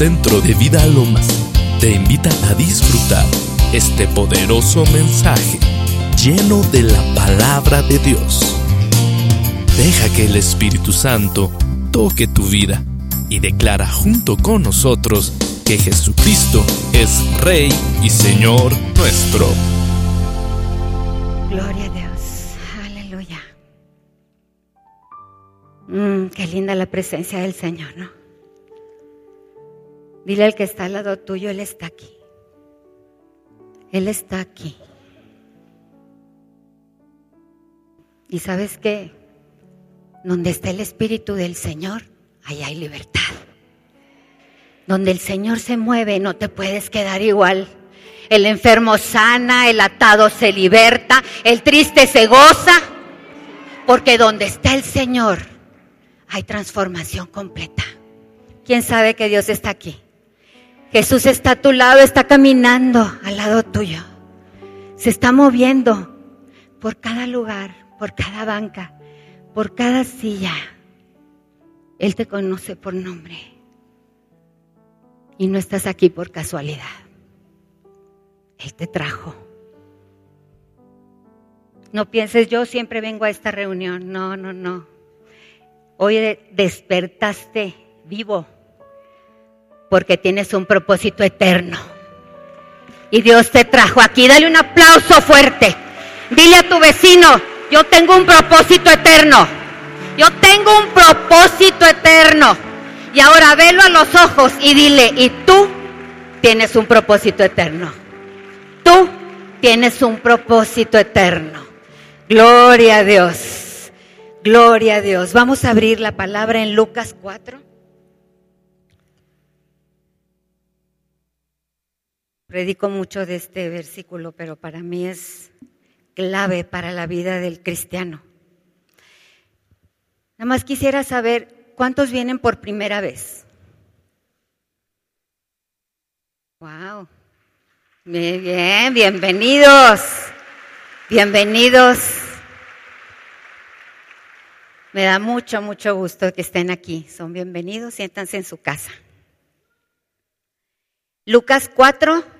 Centro de Vida Lomas te invita a disfrutar este poderoso mensaje lleno de la palabra de Dios. Deja que el Espíritu Santo toque tu vida y declara junto con nosotros que Jesucristo es Rey y Señor nuestro. Gloria a Dios. Aleluya. Mm, qué linda la presencia del Señor, ¿no? Dile al que está al lado tuyo, Él está aquí. Él está aquí. Y sabes qué? Donde está el Espíritu del Señor, ahí hay libertad. Donde el Señor se mueve, no te puedes quedar igual. El enfermo sana, el atado se liberta, el triste se goza. Porque donde está el Señor, hay transformación completa. ¿Quién sabe que Dios está aquí? Jesús está a tu lado, está caminando al lado tuyo. Se está moviendo por cada lugar, por cada banca, por cada silla. Él te conoce por nombre. Y no estás aquí por casualidad. Él te trajo. No pienses, yo siempre vengo a esta reunión. No, no, no. Hoy despertaste vivo porque tienes un propósito eterno. Y Dios te trajo aquí. Dale un aplauso fuerte. Dile a tu vecino, yo tengo un propósito eterno. Yo tengo un propósito eterno. Y ahora velo a los ojos y dile, y tú tienes un propósito eterno. Tú tienes un propósito eterno. Gloria a Dios. Gloria a Dios. Vamos a abrir la palabra en Lucas 4. Predico mucho de este versículo, pero para mí es clave para la vida del cristiano. Nada más quisiera saber cuántos vienen por primera vez. Wow. bien, bienvenidos. Bienvenidos. Me da mucho, mucho gusto que estén aquí. Son bienvenidos, siéntanse en su casa. Lucas 4,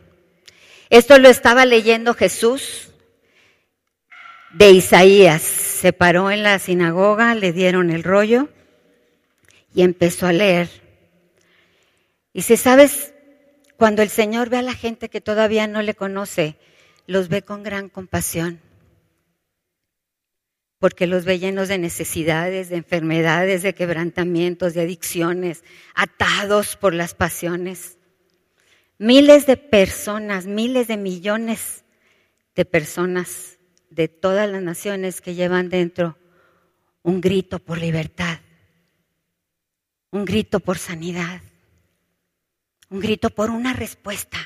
Esto lo estaba leyendo Jesús de Isaías. Se paró en la sinagoga, le dieron el rollo y empezó a leer. Y si sabes, cuando el Señor ve a la gente que todavía no le conoce, los ve con gran compasión. Porque los ve llenos de necesidades, de enfermedades, de quebrantamientos, de adicciones, atados por las pasiones. Miles de personas, miles de millones de personas de todas las naciones que llevan dentro un grito por libertad, un grito por sanidad, un grito por una respuesta.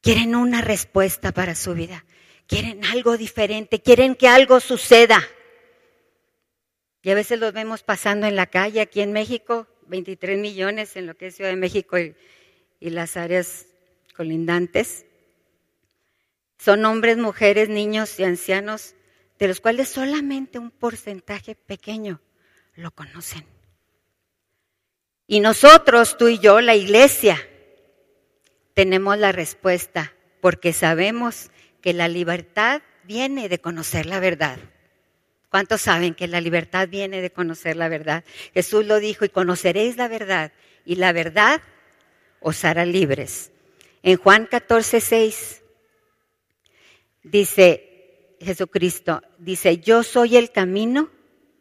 Quieren una respuesta para su vida, quieren algo diferente, quieren que algo suceda. Y a veces los vemos pasando en la calle aquí en México, 23 millones en lo que es Ciudad de México y las áreas colindantes. Son hombres, mujeres, niños y ancianos, de los cuales solamente un porcentaje pequeño lo conocen. Y nosotros, tú y yo, la iglesia, tenemos la respuesta, porque sabemos que la libertad viene de conocer la verdad. ¿Cuántos saben que la libertad viene de conocer la verdad? Jesús lo dijo, y conoceréis la verdad, y la verdad os hará libres. En Juan 14, 6 dice Jesucristo, dice, yo soy el camino,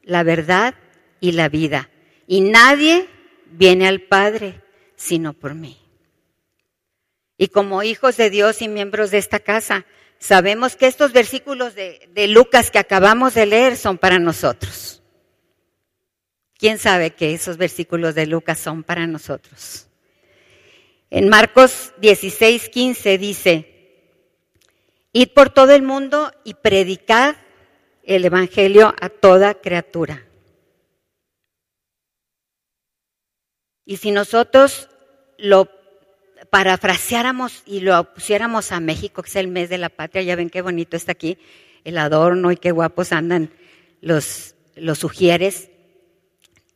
la verdad y la vida. Y nadie viene al Padre sino por mí. Y como hijos de Dios y miembros de esta casa, sabemos que estos versículos de, de, Lucas que acabamos de leer son para nosotros. ¿Quién sabe que esos versículos de Lucas son para nosotros? En Marcos 16, 15 dice, id por todo el mundo y predicad el Evangelio a toda criatura. Y si nosotros lo parafraseáramos y lo pusiéramos a México, que es el mes de la patria, ya ven qué bonito está aquí el adorno y qué guapos andan los, los sugieres,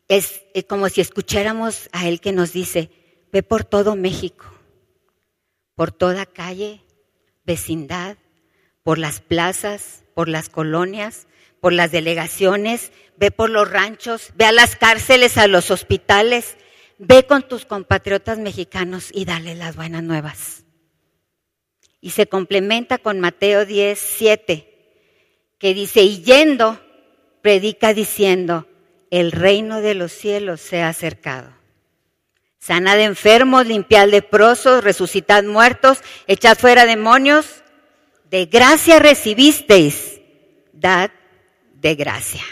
es, es como si escucháramos a él que nos dice, ve por todo México, por toda calle, vecindad, por las plazas, por las colonias, por las delegaciones, ve por los ranchos, ve a las cárceles, a los hospitales, ve con tus compatriotas mexicanos y dale las buenas nuevas. Y se complementa con Mateo 10, 7, que dice, y yendo, predica diciendo, el reino de los cielos se ha acercado. Sanad enfermos, limpiad leprosos, resucitad muertos, echad fuera demonios. De gracia recibisteis, dad de gracia.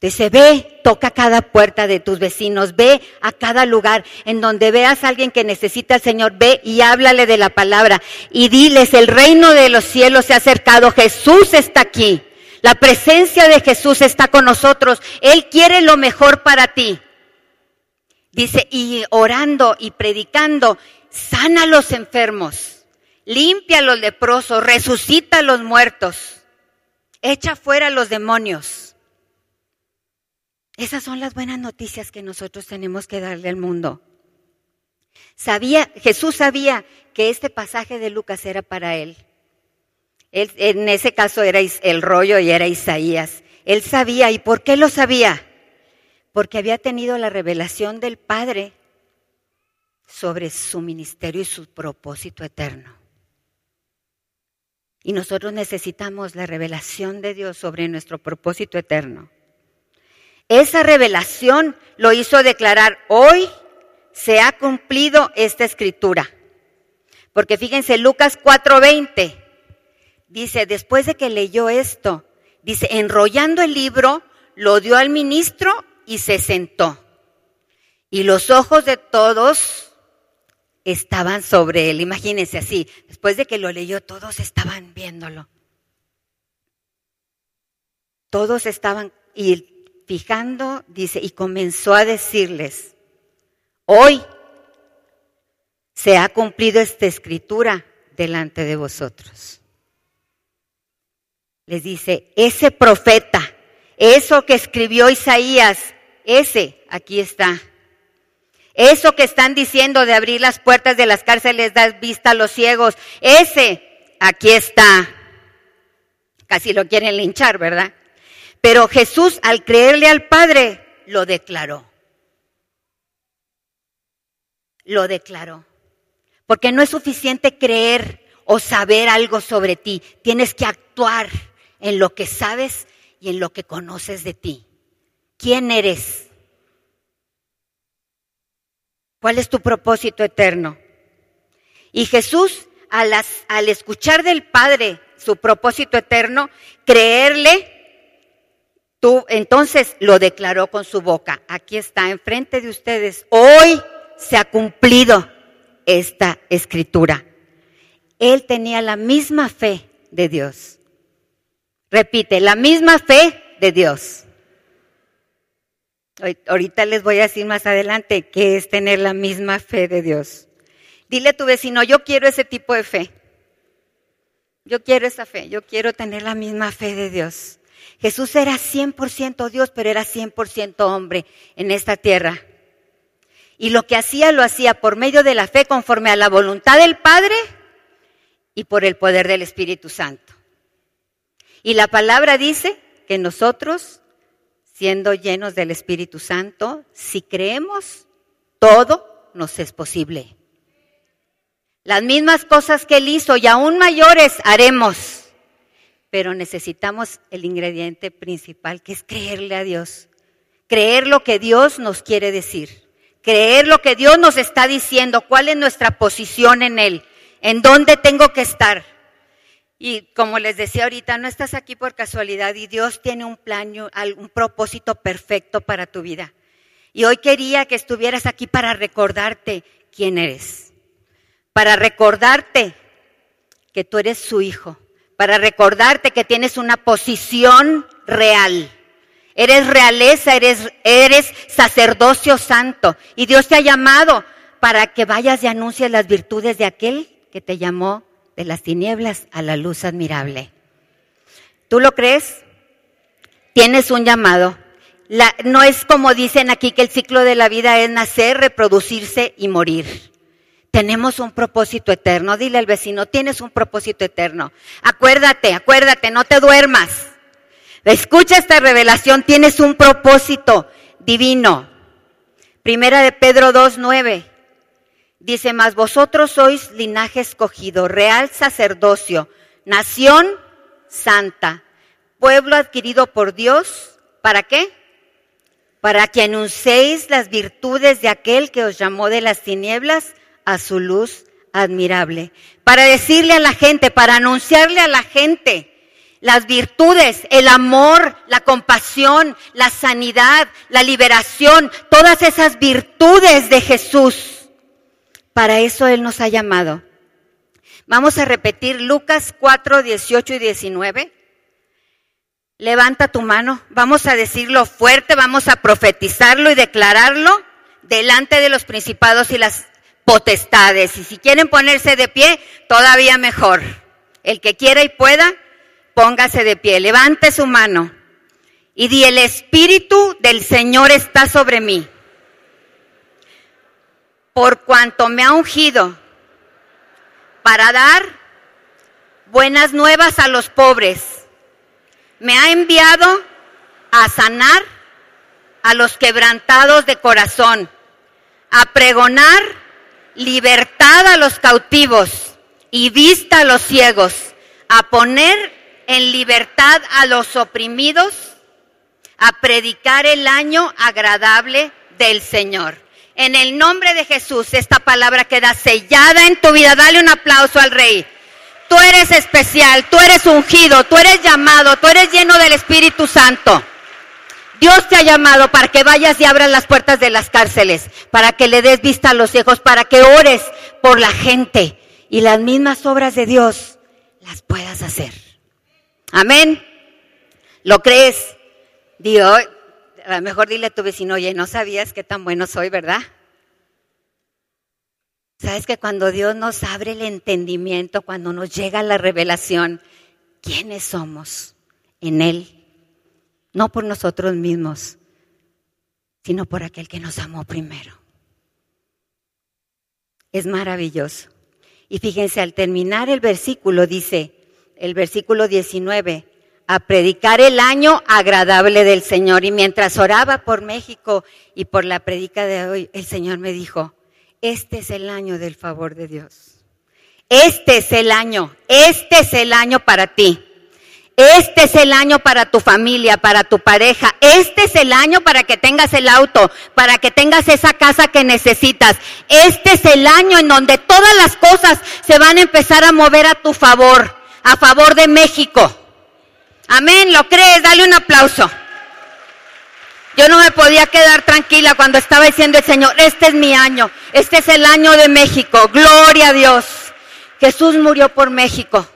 Dice, ve, toca cada puerta de tus vecinos, ve a cada lugar en donde veas a alguien que necesita al Señor, ve y háblale de la palabra y diles, el reino de los cielos se ha acercado, Jesús está aquí, la presencia de Jesús está con nosotros, Él quiere lo mejor para ti. Dice, y orando y predicando, sana a los enfermos, limpia a los leprosos, resucita a los muertos, echa fuera a los demonios. Esas son las buenas noticias que nosotros tenemos que darle al mundo. Sabía, Jesús sabía que este pasaje de Lucas era para él. él. En ese caso era el rollo y era Isaías. Él sabía, ¿y por qué lo sabía? Porque había tenido la revelación del Padre sobre su ministerio y su propósito eterno. Y nosotros necesitamos la revelación de Dios sobre nuestro propósito eterno. Esa revelación lo hizo declarar, hoy se ha cumplido esta escritura. Porque fíjense, Lucas 4:20 dice, después de que leyó esto, dice, enrollando el libro, lo dio al ministro y se sentó. Y los ojos de todos estaban sobre él. Imagínense así, después de que lo leyó, todos estaban viéndolo. Todos estaban, y fijando, dice, y comenzó a decirles, hoy se ha cumplido esta escritura delante de vosotros. Les dice, ese profeta, eso que escribió Isaías, ese aquí está. Eso que están diciendo de abrir las puertas de las cárceles, dar vista a los ciegos, ese aquí está. Casi lo quieren linchar, ¿verdad? Pero Jesús, al creerle al Padre, lo declaró. Lo declaró. Porque no es suficiente creer o saber algo sobre ti. Tienes que actuar en lo que sabes y en lo que conoces de ti. ¿Quién eres? ¿Cuál es tu propósito eterno? Y Jesús, al, escuchar del Padre su propósito eterno, creerle, entonces lo declaró con su boca. Aquí está, enfrente de ustedes. Hoy se ha cumplido esta escritura. Él tenía la misma fe de Dios. Repite, la misma fe de Dios. Ahorita les voy a decir más adelante qué es tener la misma fe de Dios. Dile a tu vecino, yo quiero ese tipo de fe. Yo quiero esa fe, yo quiero tener la misma fe de Dios. Jesús era 100% Dios, pero era 100% hombre en esta tierra. Y lo que hacía lo hacía por medio de la fe conforme a la voluntad del Padre y por el poder del Espíritu Santo. Y la palabra dice que nosotros, siendo llenos del Espíritu Santo, si creemos, todo nos es posible. Las mismas cosas que Él hizo y aún mayores haremos pero necesitamos el ingrediente principal, que es creerle a Dios. Creer lo que Dios nos quiere decir. Creer lo que Dios nos está diciendo, cuál es nuestra posición en Él, en dónde tengo que estar. Y como les decía ahorita, no estás aquí por casualidad y Dios tiene un plan, un propósito perfecto para tu vida. Y hoy quería que estuvieras aquí para recordarte quién eres. para recordarte que tú eres su hijo, para recordarte que tienes una posición real. Eres realeza, eres, eres sacerdocio santo. Y Dios te ha llamado para que vayas y anuncies las virtudes de aquel que te llamó de las tinieblas a la luz admirable. ¿Tú lo crees? Tienes un llamado. no es como dicen aquí que el ciclo de la vida es nacer, reproducirse y morir. Tenemos un propósito eterno. Dile al vecino, tienes un propósito eterno. Acuérdate, acuérdate, no te duermas. Escucha esta revelación, tienes un propósito divino. Primera de Pedro 2.9. Dice, mas vosotros sois linaje escogido, real sacerdocio, nación santa, pueblo adquirido por Dios. ¿Para qué? Para que anunciéis las virtudes de aquel que os llamó de las tinieblas a su luz admirable. Para decirle a la gente, para anunciarle a la gente las virtudes, el amor, la compasión, la sanidad, la liberación, todas esas virtudes de Jesús para eso Él nos ha llamado. Vamos a repetir Lucas 4, 18 y 19. Levanta tu mano, vamos a decirlo fuerte, vamos a profetizarlo y declararlo delante de los principados y las potestades. Y si quieren ponerse de pie, todavía mejor. El que quiera y pueda, póngase de pie, levante su mano y di, el Espíritu del Señor está sobre mí por cuanto me ha ungido para dar buenas nuevas a los pobres. Me ha enviado a sanar a los quebrantados de corazón, a pregonar libertad a los cautivos y vista a los ciegos, a poner en libertad a los oprimidos, a predicar el año agradable del Señor. En el nombre de Jesús, esta palabra queda sellada en tu vida. Dale un aplauso al Rey. Tú eres especial, tú eres ungido, tú eres llamado, tú eres lleno del Espíritu Santo. Dios te ha llamado para que vayas y abras las puertas de las cárceles, para que le des vista a los ciegos, para que ores por la gente y las mismas obras de Dios las puedas hacer. Amén. ¿Lo crees? Dios, a lo mejor dile a tu vecino, oye, no sabías qué tan bueno soy, ¿verdad? Sabes que cuando Dios nos abre el entendimiento, cuando nos llega la revelación, ¿quiénes somos en Él? No por nosotros mismos, sino por aquel que nos amó primero. Es maravilloso. Y fíjense, al terminar el versículo dice, el versículo 19, a predicar el año agradable del Señor. Y mientras oraba por México y por la predica de hoy, el Señor me dijo, este es el año del favor de Dios. Este es el año, este es el año para ti. Este es el año para tu familia, para tu pareja. Este es el año para que tengas el auto, para que tengas esa casa que necesitas. Este es el año en donde todas las cosas se van a empezar a mover a tu favor, a favor de México. Amén, ¿lo crees? Dale un aplauso. Yo no me podía quedar tranquila cuando estaba diciendo el Señor, este es mi año, este es el año de México, gloria a Dios. Jesús murió por México,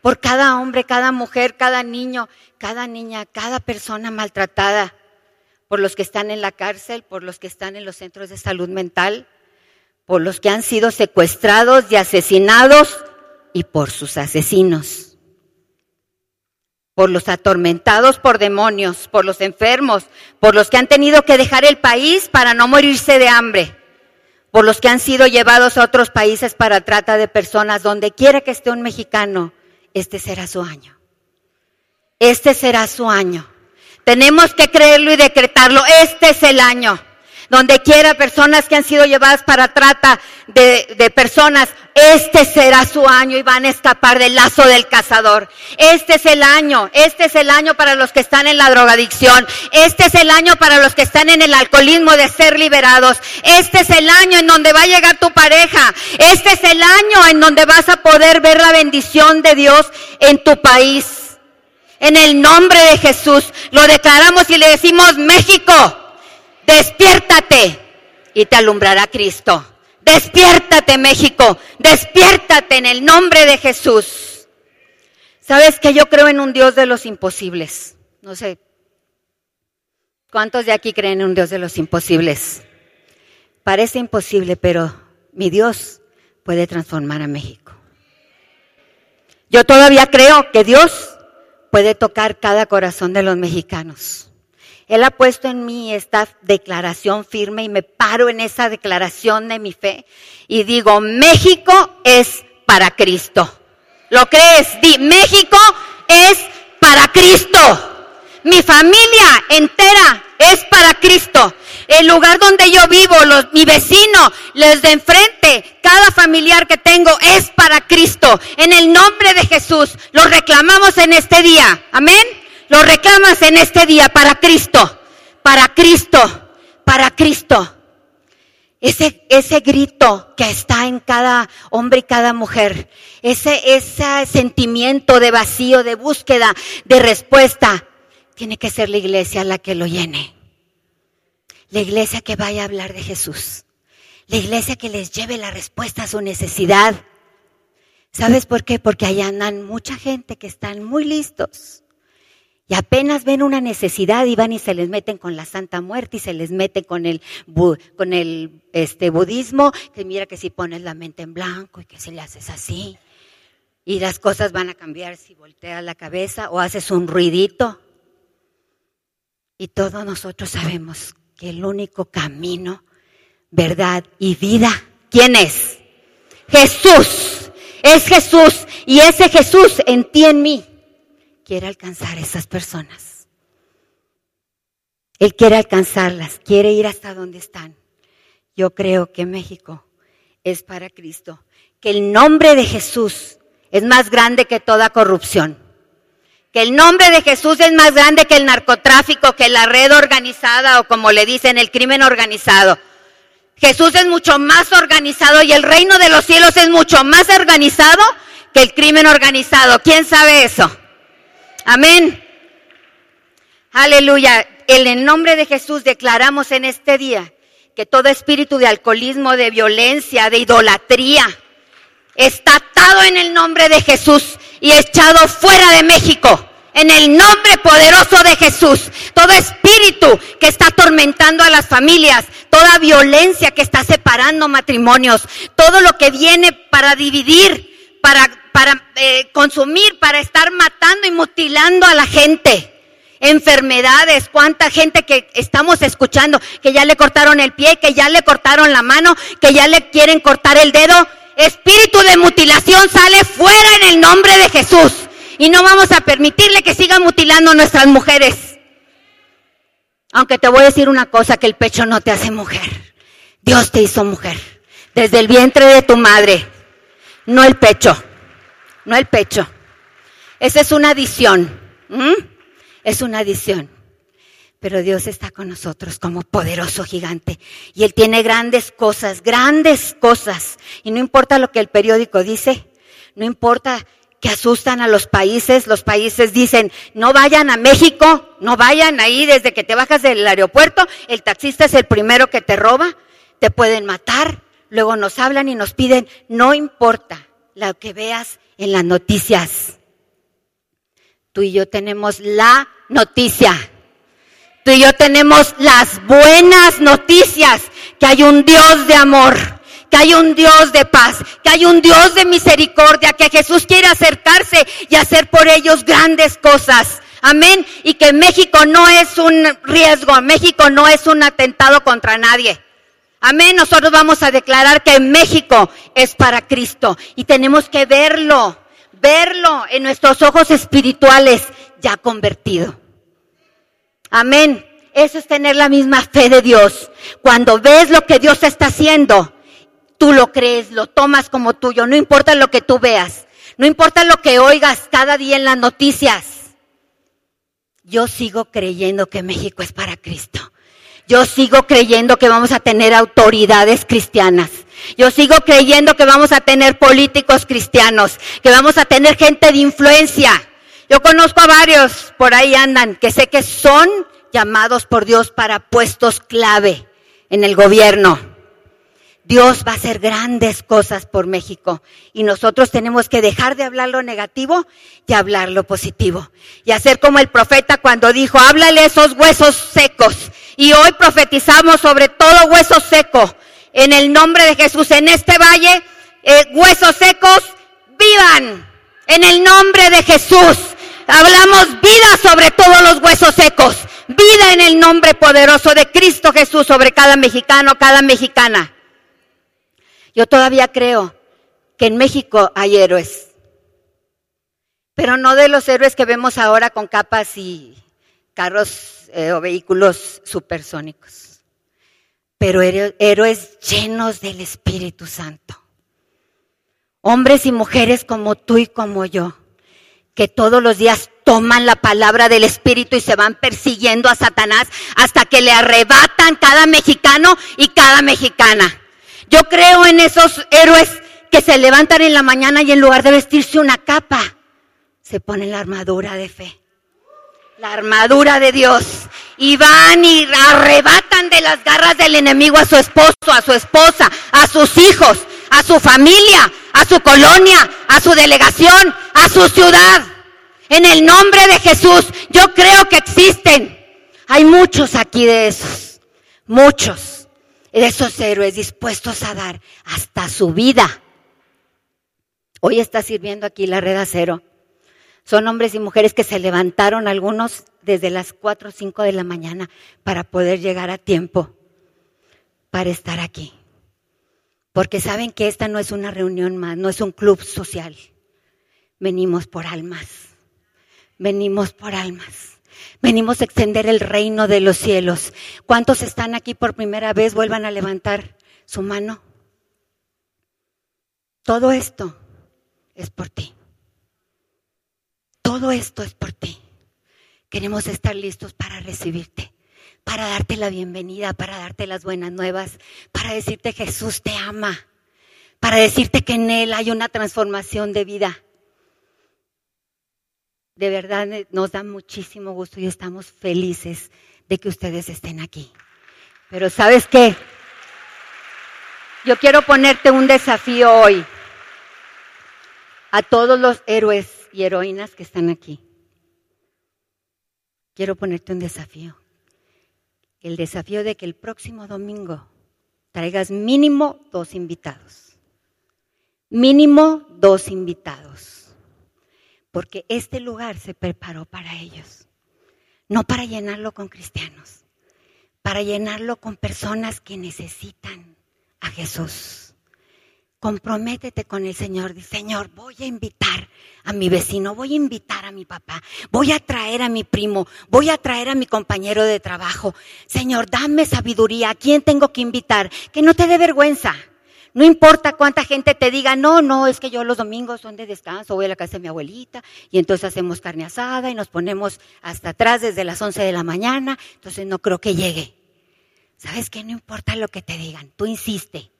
por cada hombre, cada mujer, cada niño, cada niña, cada persona maltratada, por los que están en la cárcel, por los que están en los centros de salud mental, por los que han sido secuestrados y asesinados y por sus asesinos por los atormentados por demonios, por los enfermos, por los que han tenido que dejar el país para no morirse de hambre, por los que han sido llevados a otros países para trata de personas, donde quiera que esté un mexicano, este será su año. Este será su año. Tenemos que creerlo y decretarlo. Este es el año donde quiera personas que han sido llevadas para trata de, personas, este será su año y van a escapar del lazo del cazador. Este es el año, este es el año para los que están en la drogadicción, este es el año para los que están en el alcoholismo de ser liberados, este es el año en donde va a llegar tu pareja, este es el año en donde vas a poder ver la bendición de Dios en tu país. En el nombre de Jesús lo declaramos y le decimos México despiértate y te alumbrará Cristo. Despiértate México, despiértate en el nombre de Jesús. ¿Sabes que yo creo en un Dios de los imposibles? No sé, ¿cuántos de aquí creen en un Dios de los imposibles? Parece imposible, pero mi Dios puede transformar a México. Yo todavía creo que Dios puede tocar cada corazón de los mexicanos. Él ha puesto en mí esta declaración firme y me paro en esa declaración de mi fe y digo, México es para Cristo. ¿Lo crees? Di, México es para Cristo. Mi familia entera es para Cristo. El lugar donde yo vivo, los, mi vecino, los de enfrente, cada familiar que tengo es para Cristo. En el nombre de Jesús, lo reclamamos en este día. Amén. Lo reclamas en este día para Cristo, para Cristo, para Cristo. Ese, ese grito que está en cada hombre y cada mujer, ese, ese sentimiento de vacío, de búsqueda, de respuesta, tiene que ser la iglesia la que lo llene. La iglesia que vaya a hablar de Jesús. La iglesia que les lleve la respuesta a su necesidad. ¿Sabes por qué? Porque allá andan mucha gente que están muy listos y apenas ven una necesidad y van y se les meten con la Santa Muerte y se les mete con el, con el este, budismo, que mira que si pones la mente en blanco y que si le haces así. Y las cosas van a cambiar si volteas la cabeza o haces un ruidito. Y todos nosotros sabemos que el único camino, verdad y vida, ¿quién es? Jesús. Es Jesús. Y ese Jesús en ti, en mí quiere alcanzar a esas personas. Él quiere alcanzarlas, quiere ir hasta donde están. Yo creo que México es para Cristo, que el nombre de Jesús es más grande que toda corrupción, que el nombre de Jesús es más grande que el narcotráfico, que la red organizada o como le dicen, el crimen organizado. Jesús es mucho más organizado y el reino de los cielos es mucho más organizado que el crimen organizado. ¿Quién sabe eso? Amén. Aleluya. En el nombre de Jesús declaramos en este día que todo espíritu de alcoholismo, de violencia, de idolatría, está atado en el nombre de Jesús y echado fuera de México. En el nombre poderoso de Jesús, todo espíritu que está atormentando a las familias, toda violencia que está separando matrimonios, todo lo que viene para dividir, para para eh, consumir, para estar matando y mutilando a la gente. Enfermedades, cuánta gente que estamos escuchando, que ya le cortaron el pie, que ya le cortaron la mano, que ya le quieren cortar el dedo. Espíritu de mutilación sale fuera en el nombre de Jesús. Y no vamos a permitirle que sigan mutilando a nuestras mujeres. Aunque te voy a decir una cosa, que el pecho no te hace mujer. Dios te hizo mujer. Desde el vientre de tu madre. No el pecho no el pecho. Esa es una adición. Es una adición. Pero Dios está con nosotros como poderoso gigante. Y Él tiene grandes cosas, grandes cosas. Y no importa lo que el periódico dice, no importa que asustan a los países. Los países dicen, no vayan a México, no vayan ahí desde que te bajas del aeropuerto. El taxista es el primero que te roba, te pueden matar. Luego nos hablan y nos piden, no importa lo que veas en las noticias. Tú y yo tenemos la noticia. Tú y yo tenemos las buenas noticias, que hay un Dios de amor, que hay un Dios de paz, que hay un Dios de misericordia, que Jesús quiere acercarse y hacer por ellos grandes cosas. Amén. Y que México no es un riesgo, México no es un atentado contra nadie. Amén. Nosotros vamos a declarar que México es para Cristo y tenemos que verlo, verlo en nuestros ojos espirituales ya convertido. Amén. Eso es tener la misma fe de Dios. Cuando ves lo que Dios está haciendo, tú lo crees, lo tomas como tuyo, no importa lo que tú veas, no importa lo que oigas cada día en las noticias. Yo sigo creyendo que México es para Cristo. Yo sigo creyendo que vamos a tener autoridades cristianas. Yo sigo creyendo que vamos a tener políticos cristianos, que vamos a tener gente de influencia. Yo conozco a varios, por ahí andan, que sé que son llamados por Dios para puestos clave en el gobierno. Dios va a hacer grandes cosas por México y nosotros tenemos que dejar de hablar lo negativo y hablar lo positivo. Y hacer como el profeta cuando dijo, háblale esos huesos secos. Y hoy profetizamos sobre todo hueso seco. En el nombre de Jesús, en este valle, eh, huesos secos, vivan. En el nombre de Jesús. Hablamos vida sobre todos los huesos secos. Vida en el nombre poderoso de Cristo Jesús sobre cada mexicano, cada mexicana. Yo todavía creo que en México hay héroes, pero no de los héroes que vemos ahora con capas y carros eh, o vehículos supersónicos, pero héroes llenos del Espíritu Santo. Hombres y mujeres como tú y como yo, que todos los días toman la palabra del Espíritu y se van persiguiendo a Satanás hasta que le arrebatan cada mexicano y cada mexicana. Yo creo en esos héroes que se levantan en la mañana y en lugar de vestirse una capa, se ponen la armadura de fe. La armadura de Dios. Y van y arrebatan de las garras del enemigo a su esposo, a su esposa, a sus hijos, a su familia, a su colonia, a su delegación, a su ciudad. En el nombre de Jesús, yo creo que existen. Hay muchos aquí de esos. Muchos de esos héroes dispuestos a dar hasta su vida. Hoy está sirviendo aquí la red acero. Son hombres y mujeres que se levantaron algunos desde las 4 o 5 de la mañana para poder llegar a tiempo para estar aquí. Porque saben que esta no es una reunión más, no es un club social. Venimos por almas. Venimos por almas. Venimos a extender el reino de los cielos. ¿Cuántos están aquí por primera vez? Vuelvan a levantar su mano. Todo esto es por ti. Todo esto es por ti. Queremos estar listos para recibirte, para darte la bienvenida, para darte las buenas nuevas, para decirte Jesús te ama, para decirte que en Él hay una transformación de vida de verdad eh, nos da muchísimo gusto y estamos felices de que ustedes estén aquí. Pero sabes qué? Yo quiero ponerte un desafío hoy a todos los héroes y heroínas que están aquí. Quiero ponerte un desafío. El desafío de que el próximo domingo traigas mínimo dos invitados. Mínimo dos invitados porque este lugar se preparó para ellos, no para llenarlo con cristianos, para llenarlo con personas que necesitan a Jesús. Comprométete con el Señor. Dice, Señor, voy a invitar a mi vecino, voy a invitar a mi papá, voy a traer a mi primo, voy a traer a mi compañero de trabajo. Señor, dame sabiduría. ¿A quién tengo que invitar? Que no te dé vergüenza. No importa cuánta gente te diga, no, no, es que yo los domingos son de descanso, voy a la casa de mi abuelita y entonces hacemos carne asada y nos ponemos hasta atrás desde las 11 de la mañana, entonces no creo que llegue. ¿Sabes qué? No importa lo que te digan, tú insiste,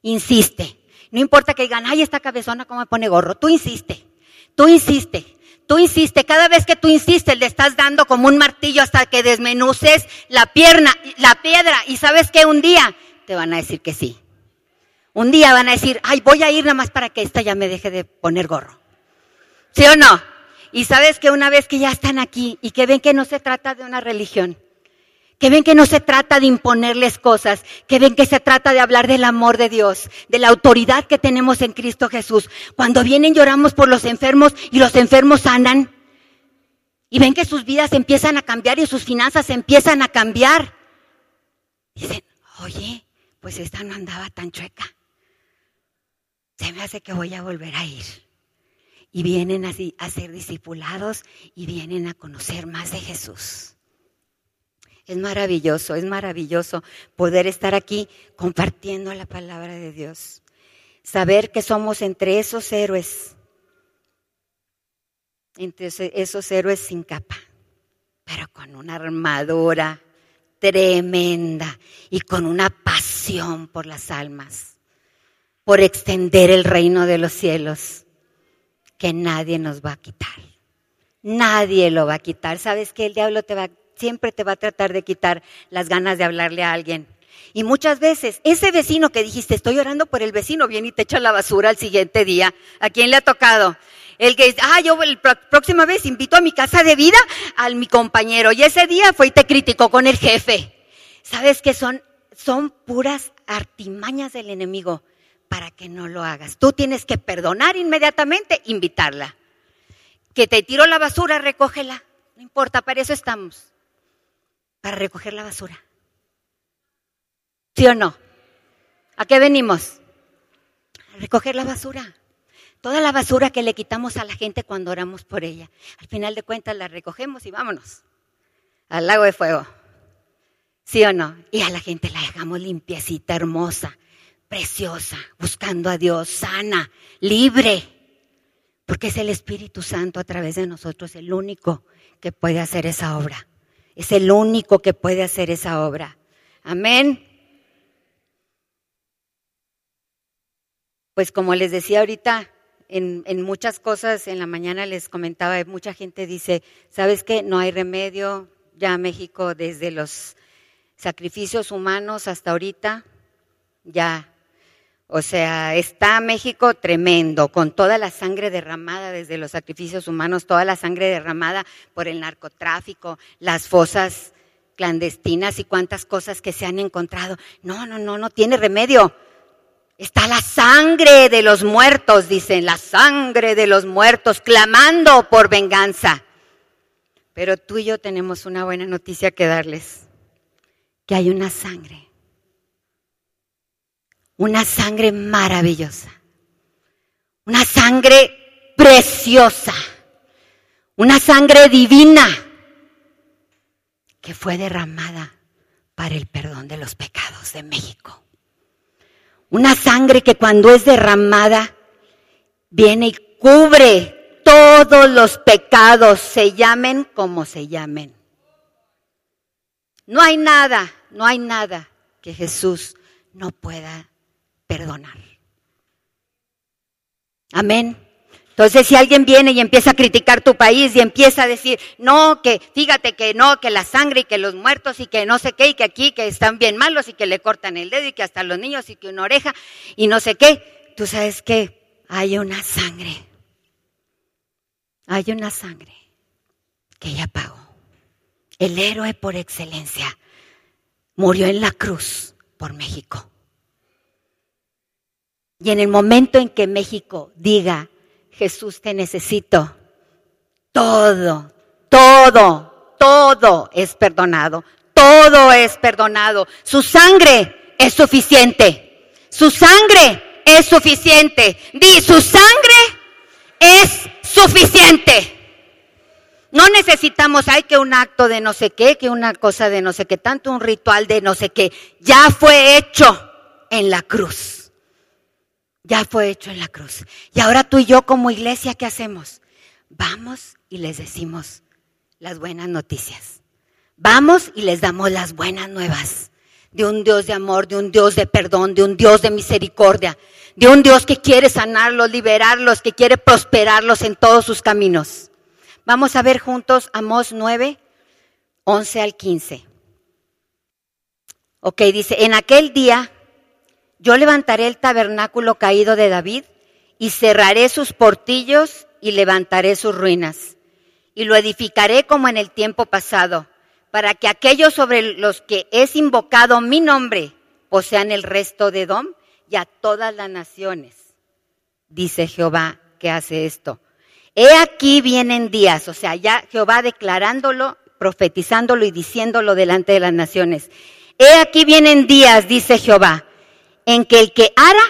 insiste. No importa que digan, ay, esta cabezona cómo me pone gorro, tú insiste, tú insiste. Tú insiste, cada vez que tú insistes le estás dando como un martillo hasta que desmenuces la pierna, la piedra y sabes que un día te van a decir que sí. Un día van a decir, ay, voy a ir nada más para que esta ya me deje de poner gorro. ¿Sí o no? Y sabes que una vez que ya están aquí y que ven que no se trata de una religión, que ven que no se trata de imponerles cosas, que ven que se trata de hablar del amor de Dios, de la autoridad que tenemos en Cristo Jesús. Cuando vienen lloramos por los enfermos y los enfermos sanan. Y ven que sus vidas empiezan a cambiar y sus finanzas empiezan a cambiar. Dicen, oye, pues esta no andaba tan chueca se me hace que voy a volver a ir. Y vienen así a ser discipulados y vienen a conocer más de Jesús. Es maravilloso, es maravilloso poder estar aquí compartiendo la palabra de Dios. Saber que somos entre esos héroes, entre esos héroes sin capa, pero con una armadura tremenda y con una pasión por las almas por extender el reino de los cielos que nadie nos va a quitar. Nadie lo va a quitar. ¿Sabes que el diablo te va, siempre te va a tratar de quitar las ganas de hablarle a alguien? Y muchas veces ese vecino que dijiste, estoy orando por el vecino, viene y te echa la basura al siguiente día. ¿A quién le ha tocado? El que, ah, yo la próxima vez invito a mi casa de vida a mi compañero. Y ese día fue y te criticó con el jefe. ¿Sabes qué son? Son puras artimañas del enemigo para que no lo hagas. Tú tienes que perdonar inmediatamente, invitarla. Que te tiro la basura, recógela. No importa, para eso estamos. Para recoger la basura. ¿Sí o no? ¿A qué venimos? A recoger la basura. Toda la basura que le quitamos a la gente cuando oramos por ella. Al final de cuentas la recogemos y vámonos al lago de fuego. ¿Sí o no? Y a la gente la dejamos limpiecita, hermosa, preciosa, buscando a Dios, sana, libre. Porque es el Espíritu Santo a través de nosotros el único que puede hacer esa obra. Es el único que puede hacer esa obra. Amén. Pues como les decía ahorita, en, muchas cosas, en la mañana les comentaba, mucha gente dice, ¿sabes qué? No hay remedio, ya México desde los sacrificios humanos hasta ahorita, ya. O sea, está México tremendo, con toda la sangre derramada desde los sacrificios humanos, toda la sangre derramada por el narcotráfico, las fosas clandestinas y cuántas cosas que se han encontrado. No, no, no, no tiene remedio. Está la sangre de los muertos, dicen, la sangre de los muertos, clamando por venganza. Pero tú y yo tenemos una buena noticia que darles, que hay una sangre, una sangre maravillosa, una sangre preciosa, una sangre divina que fue derramada para el perdón de los pecados de México. Una sangre que cuando es derramada viene y cubre todos los pecados, se llamen como se llamen. No hay nada, no hay nada que Jesús no pueda perdonar. Amén. Entonces, si alguien viene y empieza a criticar tu país y empieza a decir, no, que fíjate que no, que la sangre y que los muertos y que no sé qué y que aquí que están bien malos y que le cortan el dedo y que hasta los niños y que una oreja y no sé qué, tú sabes que hay una sangre. Hay una sangre que ya pagó. El héroe por excelencia murió en la cruz por México. Y en el momento en que México diga, Jesús, te necesito. Todo, todo, todo es perdonado. Todo es perdonado. Su sangre es suficiente. Su sangre es suficiente. Di, su sangre es suficiente. No necesitamos, hay que un acto de no sé qué, que una cosa de no sé qué, tanto un ritual de no sé qué. Ya fue hecho en la cruz. Ya fue hecho en la cruz. Y ahora tú y yo como iglesia, ¿qué hacemos? Vamos y les decimos las buenas noticias. Vamos y les damos las buenas nuevas de un Dios de amor, de un Dios de perdón, de un Dios de misericordia, de un Dios que quiere sanarlos, liberarlos, que quiere prosperarlos en todos sus caminos. Vamos a ver juntos Amós 9, 11 al 15. Ok, dice, en aquel día yo levantaré el tabernáculo caído de David y cerraré sus portillos y levantaré sus ruinas. Y lo edificaré como en el tiempo pasado, para que aquellos sobre los que es invocado mi nombre posean el resto de Edom y a todas las naciones. Dice Jehová que hace esto. He aquí vienen días, o sea, ya Jehová declarándolo, profetizándolo y diciéndolo delante de las naciones. He aquí vienen días, dice Jehová, en que el que ara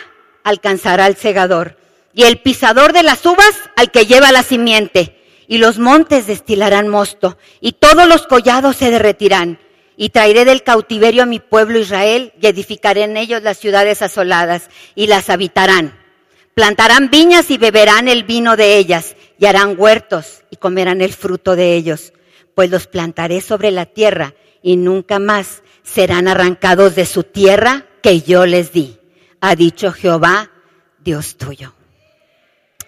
alcanzará al segador, y el pisador de las uvas al que lleva la simiente, y los montes destilarán mosto, y todos los collados se derretirán, y traeré del cautiverio a mi pueblo Israel, y edificaré en ellos las ciudades asoladas, y las habitarán. Plantarán viñas y beberán el vino de ellas, y harán huertos, y comerán el fruto de ellos, pues los plantaré sobre la tierra, y nunca más serán arrancados de su tierra que yo les di, ha dicho Jehová, Dios tuyo.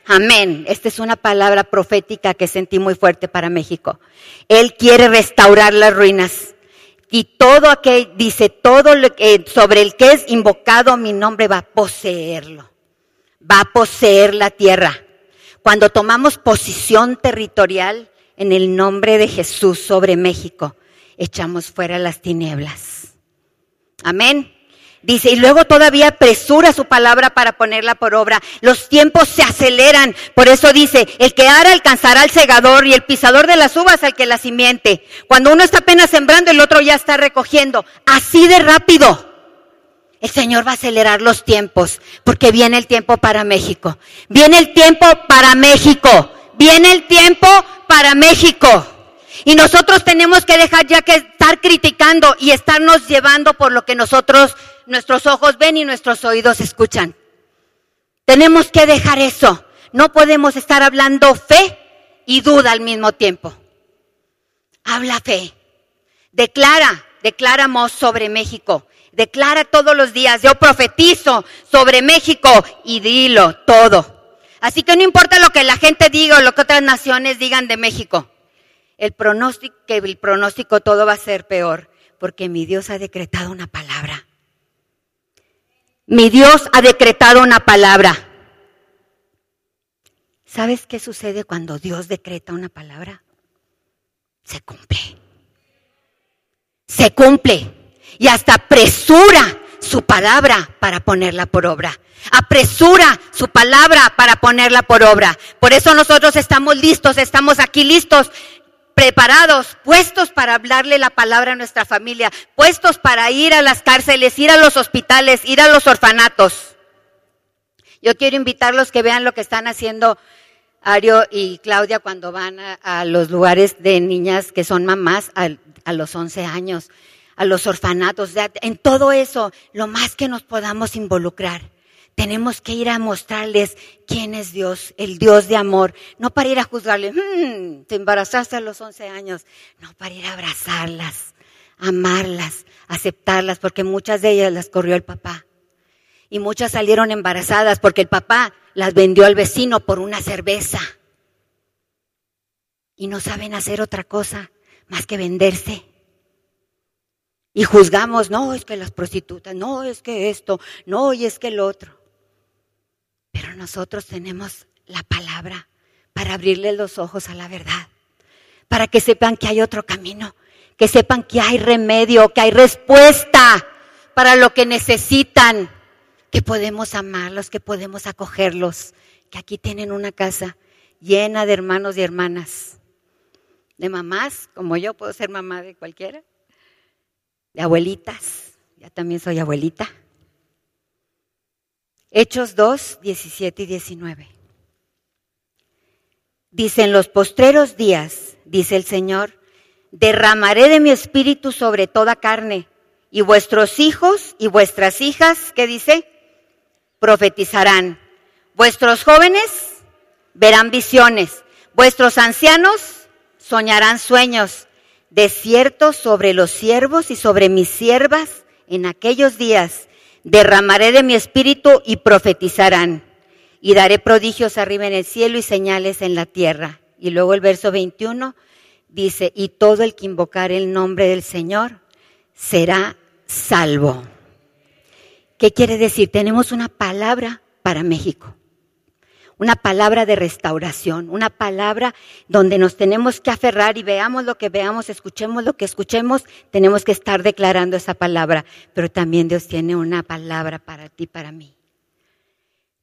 Amén. Esta es una palabra profética que sentí muy fuerte para México. Él quiere restaurar las ruinas. Y todo aquel, dice, todo lo que, sobre el que es invocado mi nombre va a poseerlo. Va a poseer la tierra. Cuando tomamos posición territorial en el nombre de Jesús sobre México, echamos fuera las tinieblas. Amén. Dice, y luego todavía apresura su palabra para ponerla por obra. Los tiempos se aceleran. Por eso dice, el que ara alcanzará al segador y el pisador de las uvas al que la simiente. Cuando uno está apenas sembrando, el otro ya está recogiendo. Así de rápido. El Señor va a acelerar los tiempos porque viene el tiempo para México. Viene el tiempo para México. Viene el tiempo para México. Y nosotros tenemos que dejar ya que estar criticando y estarnos llevando por lo que nosotros, nuestros ojos ven y nuestros oídos escuchan. Tenemos que dejar eso. No podemos estar hablando fe y duda al mismo tiempo. Habla fe. Declara, declaramos sobre México. Declara todos los días, yo profetizo sobre México y dilo todo. Así que no importa lo que la gente diga o lo que otras naciones digan de México el pronóstico, el pronóstico todo va a ser peor, porque mi Dios ha decretado una palabra. Mi Dios ha decretado una palabra. ¿Sabes qué sucede cuando Dios decreta una palabra? Se cumple. Se cumple. Y hasta apresura su palabra para ponerla por obra. Apresura su palabra para ponerla por obra. Por eso nosotros estamos listos, estamos aquí listos preparados, puestos para hablarle la palabra a nuestra familia, puestos para ir a las cárceles, ir a los hospitales, ir a los orfanatos. Yo quiero invitarlos que vean lo que están haciendo Ario y Claudia cuando van a, los lugares de niñas que son mamás a, los 11 años, a los orfanatos, en todo eso, lo más que nos podamos involucrar. Tenemos que ir a mostrarles quién es Dios, el Dios de amor, no para ir a juzgarles, mm, te embarazaste a los 11 años, no para ir a abrazarlas, amarlas, aceptarlas, porque muchas de ellas las corrió el papá. Y muchas salieron embarazadas porque el papá las vendió al vecino por una cerveza. Y no saben hacer otra cosa más que venderse. Y juzgamos, no, es que las prostitutas, no, es que esto, no, y es que el otro. Pero nosotros tenemos la palabra para abrirles los ojos a la verdad, para que sepan que hay otro camino, que sepan que hay remedio, que hay respuesta para lo que necesitan, que podemos amarlos, que podemos acogerlos, que aquí tienen una casa llena de hermanos y hermanas, de mamás, como yo puedo ser mamá de cualquiera, de abuelitas, ya también soy abuelita Hechos 2, 17 y 19. Dice, en los postreros días, dice el Señor, derramaré de mi espíritu sobre toda carne, y vuestros hijos y vuestras hijas, ¿qué dice? Profetizarán. Vuestros jóvenes verán visiones, vuestros ancianos soñarán sueños. De cierto sobre los siervos y sobre mis siervas en aquellos días derramaré de mi espíritu y profetizarán. Y daré prodigios arriba en el cielo y señales en la tierra. Y luego el verso 21 dice, y todo el que invocar el nombre del Señor será salvo. ¿Qué quiere decir? Tenemos una palabra para México una palabra de restauración, una palabra donde nos tenemos que aferrar y veamos lo que veamos, escuchemos lo que escuchemos, tenemos que estar declarando esa palabra, pero también Dios tiene una palabra para ti, para mí.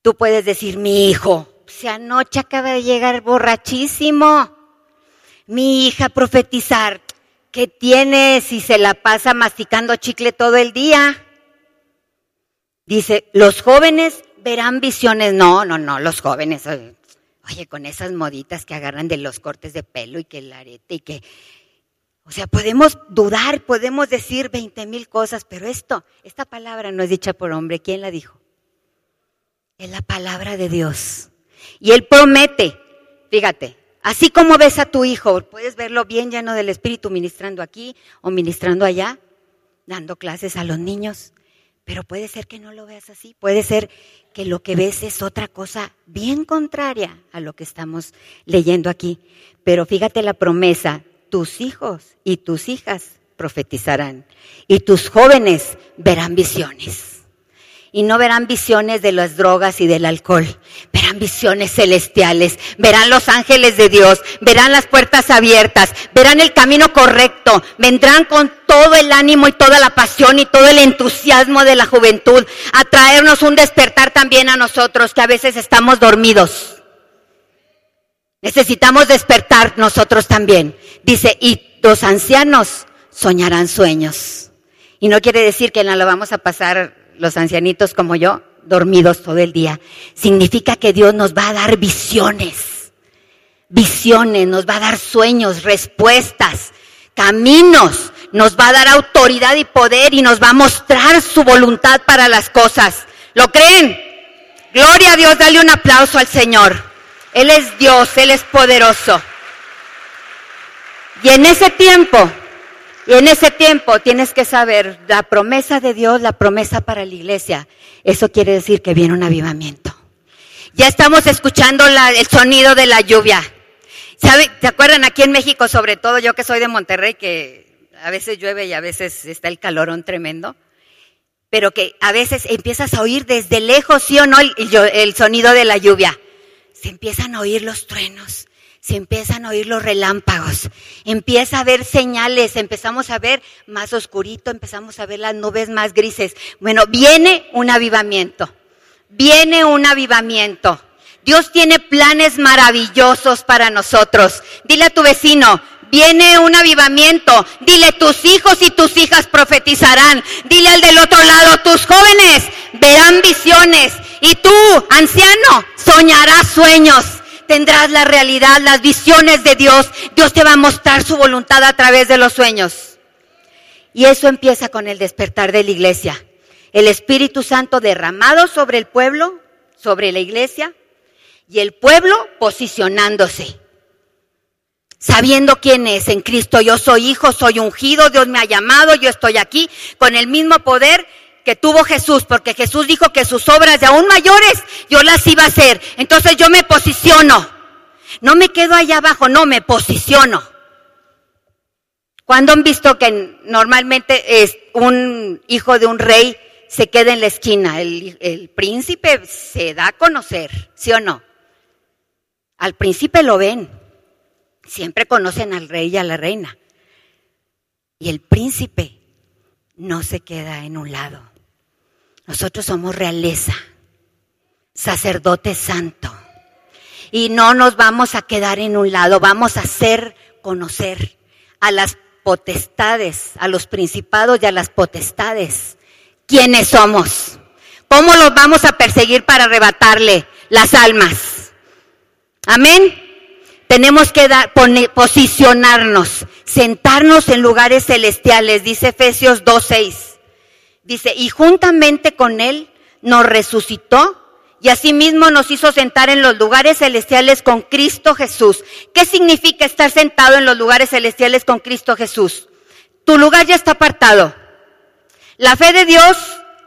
Tú puedes decir, mi hijo, si anoche acaba de llegar borrachísimo, mi hija profetizar, ¿qué tiene si se la pasa masticando chicle todo el día? Dice, los jóvenes verán visiones. No, no, no, los jóvenes, oye, con esas moditas que agarran de los cortes de pelo y que el arete y que... O sea, podemos dudar, podemos decir veinte mil cosas, pero esto, esta palabra no es dicha por hombre. ¿Quién la dijo? Es la palabra de Dios. Y Él promete, fíjate, así como ves a tu hijo, puedes verlo bien lleno del Espíritu ministrando aquí o ministrando allá, dando clases a los niños. Pero puede ser que no lo veas así, puede ser que lo que ves es otra cosa bien contraria a lo que estamos leyendo aquí. Pero fíjate la promesa, tus hijos y tus hijas profetizarán y tus jóvenes verán visiones. Y no verán visiones de las drogas y del alcohol, verán visiones celestiales, verán los ángeles de Dios, verán las puertas abiertas, verán el camino correcto, vendrán con todo el ánimo y toda la pasión y todo el entusiasmo de la juventud a traernos un despertar también a nosotros que a veces estamos dormidos. Necesitamos despertar nosotros también. Dice, y los ancianos soñarán sueños. Y no quiere decir que no lo vamos a pasar los ancianitos como yo, dormidos todo el día. Significa que Dios nos va a dar visiones, visiones, nos va a dar sueños, respuestas, caminos, nos va a dar autoridad y poder y nos va a mostrar su voluntad para las cosas. ¿Lo creen? Gloria a Dios, dale un aplauso al Señor. Él es Dios, Él es poderoso. Y en ese tiempo, y en ese tiempo tienes que saber la promesa de Dios, la promesa para la iglesia. Eso quiere decir que viene un avivamiento. Ya estamos escuchando el sonido de la lluvia. ¿Sabe? ¿Se acuerdan aquí en México, sobre todo yo que soy de Monterrey, que a veces llueve y a veces está el calorón tremendo? Pero que a veces empiezas a oír desde lejos, sí o no, el, el sonido de la lluvia se empiezan a oír los truenos, se empiezan a oír los relámpagos, empieza a haber señales, empezamos a ver más oscurito, empezamos a ver las nubes más grises. Bueno, viene un avivamiento, viene un avivamiento. Dios tiene planes maravillosos para nosotros. Dile a tu vecino, viene un avivamiento. Dile, tus hijos y tus hijas profetizarán. Dile al del otro lado, tus jóvenes verán visiones. Y tú, anciano, soñarás sueños. Tendrás la realidad, las visiones de Dios. Dios te va a mostrar su voluntad a través de los sueños. Y eso empieza con el despertar de la iglesia. El Espíritu Santo derramado sobre el pueblo, sobre la iglesia, y el pueblo posicionándose sabiendo quién es en Cristo. Yo soy hijo, soy ungido, Dios me ha llamado, yo estoy aquí con el mismo poder que tuvo Jesús, porque Jesús dijo que sus obras de aún mayores yo las iba a hacer. Entonces yo me posiciono. No me quedo allá abajo, no, me posiciono. ¿Cuándo han visto que normalmente es un hijo de un rey se queda en la esquina? El, el príncipe se da a conocer, ¿sí o no? Al príncipe lo ven. Siempre conocen al rey y a la reina. Y el príncipe no se queda en un lado. Nosotros somos realeza, sacerdote santo. Y no nos vamos a quedar en un lado, vamos a hacer conocer a las potestades, a los principados y a las potestades quiénes somos. ¿Cómo los vamos a perseguir para arrebatarle las almas? Amén. Tenemos que dar, posicionarnos, sentarnos en lugares celestiales, dice Efesios 2.6. Dice, y juntamente con Él nos resucitó y asimismo nos hizo sentar en los lugares celestiales con Cristo Jesús. ¿Qué significa estar sentado en los lugares celestiales con Cristo Jesús? Tu lugar ya está apartado. La fe de Dios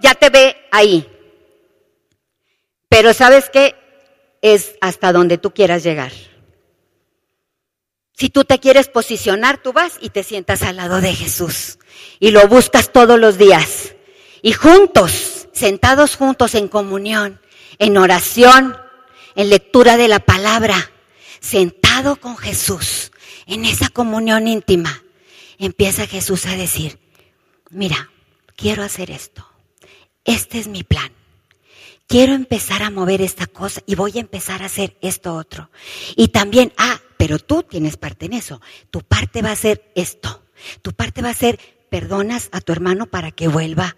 ya te ve ahí. Pero sabes qué? Es hasta donde tú quieras llegar. Si tú te quieres posicionar, tú vas y te sientas al lado de Jesús y lo buscas todos los días. Y juntos, sentados juntos en comunión, en oración, en lectura de la palabra, sentado con Jesús, en esa comunión íntima, empieza Jesús a decir, mira, quiero hacer esto. Este es mi plan. Quiero empezar a mover esta cosa y voy a empezar a hacer esto otro. Y también, ah, pero tú tienes parte en eso. Tu parte va a ser esto. Tu parte va a ser, perdonas a tu hermano para que vuelva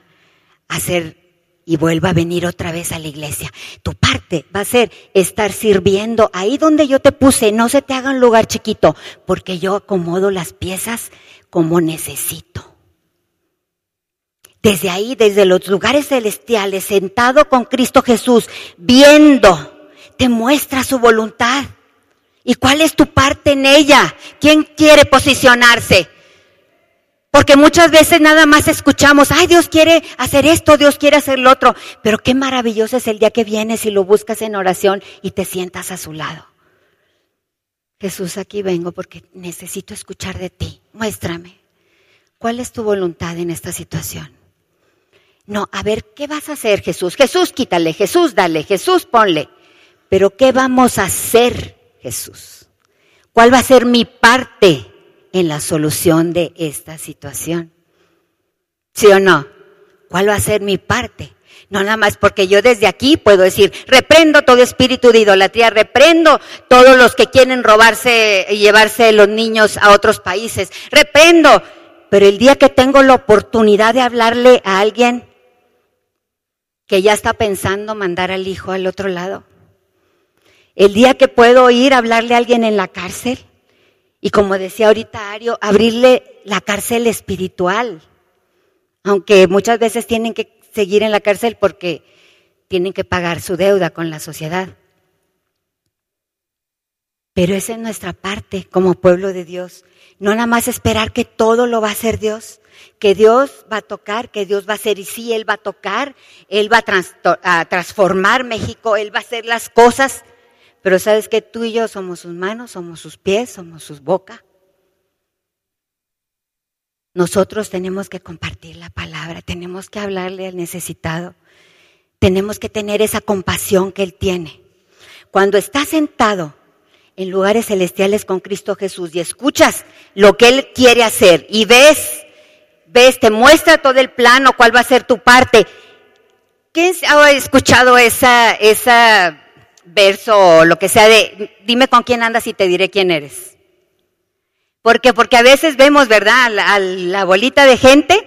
hacer y vuelva a venir otra vez a la iglesia. Tu parte va a ser estar sirviendo ahí donde yo te puse. No se te haga un lugar chiquito, porque yo acomodo las piezas como necesito. Desde ahí, desde los lugares celestiales, sentado con Cristo Jesús, viendo, te muestra su voluntad. ¿Y cuál es tu parte en ella? ¿Quién quiere posicionarse? Porque muchas veces nada más escuchamos, ay, Dios quiere hacer esto, Dios quiere hacer lo otro. Pero qué maravilloso es el día que vienes y lo buscas en oración y te sientas a su lado. Jesús, aquí vengo porque necesito escuchar de ti. Muéstrame. ¿cuál es tu voluntad en esta situación? No, a ver, ¿qué vas a hacer Jesús? Jesús, quítale, Jesús, dale, Jesús, ponle. Pero ¿qué vamos a hacer Jesús? ¿Cuál va a ser mi parte en la solución de esta situación? ¿Sí o no? ¿Cuál va a ser mi parte? No nada más porque yo desde aquí puedo decir, reprendo todo espíritu de idolatría, reprendo todos los que quieren robarse y llevarse los niños a otros países, reprendo. Pero el día que tengo la oportunidad de hablarle a alguien que ya está pensando mandar al hijo al otro lado, el día que puedo ir a hablarle a alguien en la cárcel y como decía ahorita Ario, abrirle la cárcel espiritual, aunque muchas veces tienen que seguir en la cárcel porque tienen que pagar su deuda con la sociedad. Pero esa es nuestra parte como pueblo de Dios. No nada más esperar que todo lo va a hacer Dios, que Dios va a tocar, que Dios va a hacer y sí, Él va a tocar, Él va a, transformar México, Él va a hacer las cosas pero sabes que tú y yo somos sus manos, somos sus pies, somos sus boca. Nosotros tenemos que compartir la palabra, tenemos que hablarle al necesitado, tenemos que tener esa compasión que Él tiene. Cuando estás sentado en lugares celestiales con Cristo Jesús y escuchas lo que Él quiere hacer y ves, ves, te muestra todo el plano, cuál va a ser tu parte. ¿Quién ha escuchado esa, esa verso o lo que sea de, dime con quién andas y te diré quién eres. Porque, porque a veces vemos, ¿verdad?, a la, bolita de gente,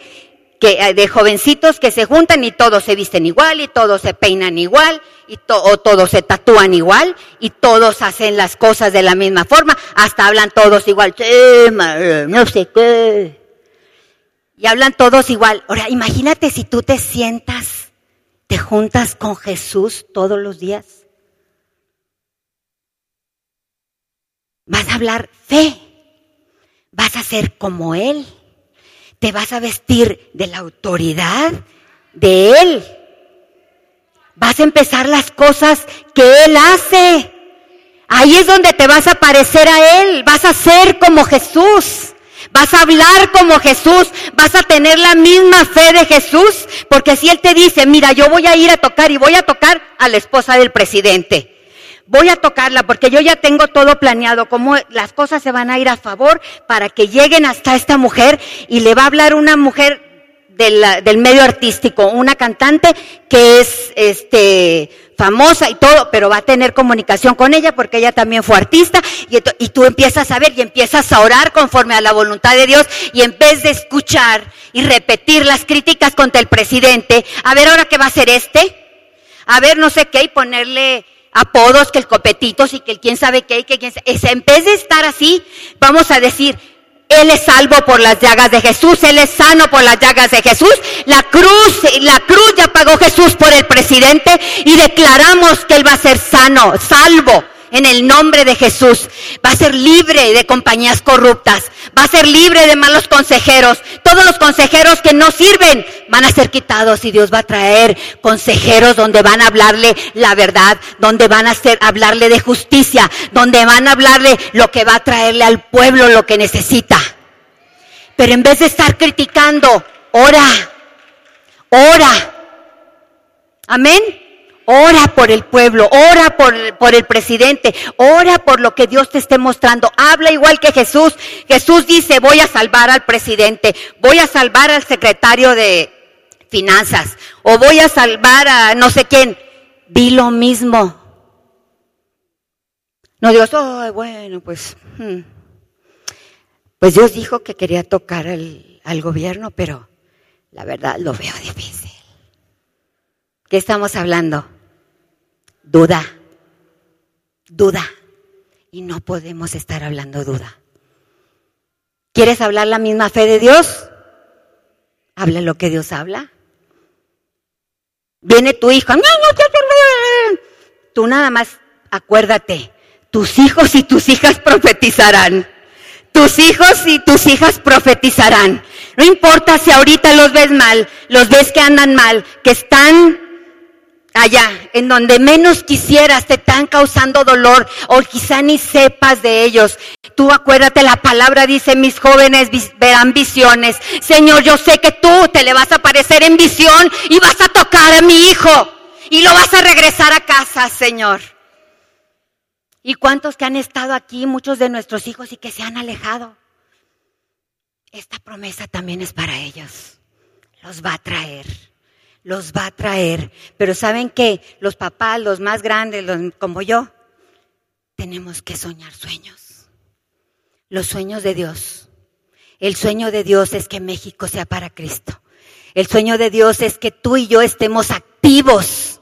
que, eh, de jovencitos que se juntan y todos se visten igual y todos se peinan igual y o todos se tatúan igual y todos hacen las cosas de la misma forma, hasta hablan todos igual, no sé qué. Y hablan todos igual. Ahora, imagínate si tú te sientas, te juntas con Jesús todos los días. Vas a hablar fe. Vas a ser como Él. Te vas a vestir de la autoridad de Él. Vas a empezar las cosas que Él hace. Ahí es donde te vas a parecer a Él. Vas a ser como Jesús. Vas a hablar como Jesús, vas a tener la misma fe de Jesús, porque si Él te dice, mira, yo voy a ir a tocar y voy a tocar a la esposa del presidente voy a tocarla porque yo ya tengo todo planeado, cómo las cosas se van a ir a favor para que lleguen hasta esta mujer y le va a hablar una mujer del, del medio artístico, una cantante que es este famosa y todo, pero va a tener comunicación con ella porque ella también fue artista y, y tú empiezas a ver y empiezas a orar conforme a la voluntad de Dios y en vez de escuchar y repetir las críticas contra el presidente, a ver ahora qué va a hacer este, a ver no sé qué y ponerle apodos, que el copetitos y que el quién sabe qué, y que quién sabe. En vez de estar así, vamos a decir, él es salvo por las llagas de Jesús, Él es sano por las llagas de Jesús. La cruz, la cruz ya pagó Jesús por el presidente y declaramos que Él va a ser sano, salvo en el nombre de Jesús. Va a ser libre de compañías corruptas. Va a ser libre de malos consejeros. Todos los consejeros que no sirven van a ser quitados y Dios va a traer consejeros donde van a hablarle la verdad, donde van a hacer, hablarle de justicia, donde van a hablarle lo que va a traerle al pueblo lo que necesita. Pero en vez de estar criticando, ora, ora. Amén. Ora por el pueblo, ora por, el presidente, ora por lo que Dios te esté mostrando. Habla igual que Jesús. Jesús dice, voy a salvar al presidente, voy a salvar al secretario de finanzas, o voy a salvar a no sé quién. Di lo mismo. No Dios, oh, bueno, pues, hmm. pues Dios dijo que quería tocar al, al gobierno, pero la verdad lo veo difícil. ¿Qué estamos hablando? Duda, duda. Y no podemos estar hablando duda. ¿Quieres hablar la misma fe de Dios? Habla lo que Dios habla. Viene tu hijo, tú nada más acuérdate, tus hijos y tus hijas profetizarán. Tus hijos y tus hijas profetizarán. No importa si ahorita los ves mal, los ves que andan mal, que están allá, en donde menos quisieras, te están causando dolor o quizá ni sepas de ellos. Tú acuérdate, la palabra dice, mis jóvenes verán visiones. Señor, yo sé que tú te le vas a aparecer en visión y vas a tocar a mi hijo y lo vas a regresar a casa, Señor. ¿Y cuántos que han estado aquí, muchos de nuestros hijos y que se han alejado? Esta promesa también es para ellos. Los va a traer los va a traer. Pero saben que los papás, los más grandes, como yo, tenemos que soñar sueños. Los sueños de Dios. El sueño de Dios es que México sea para Cristo. El sueño de Dios es que tú y yo estemos activos,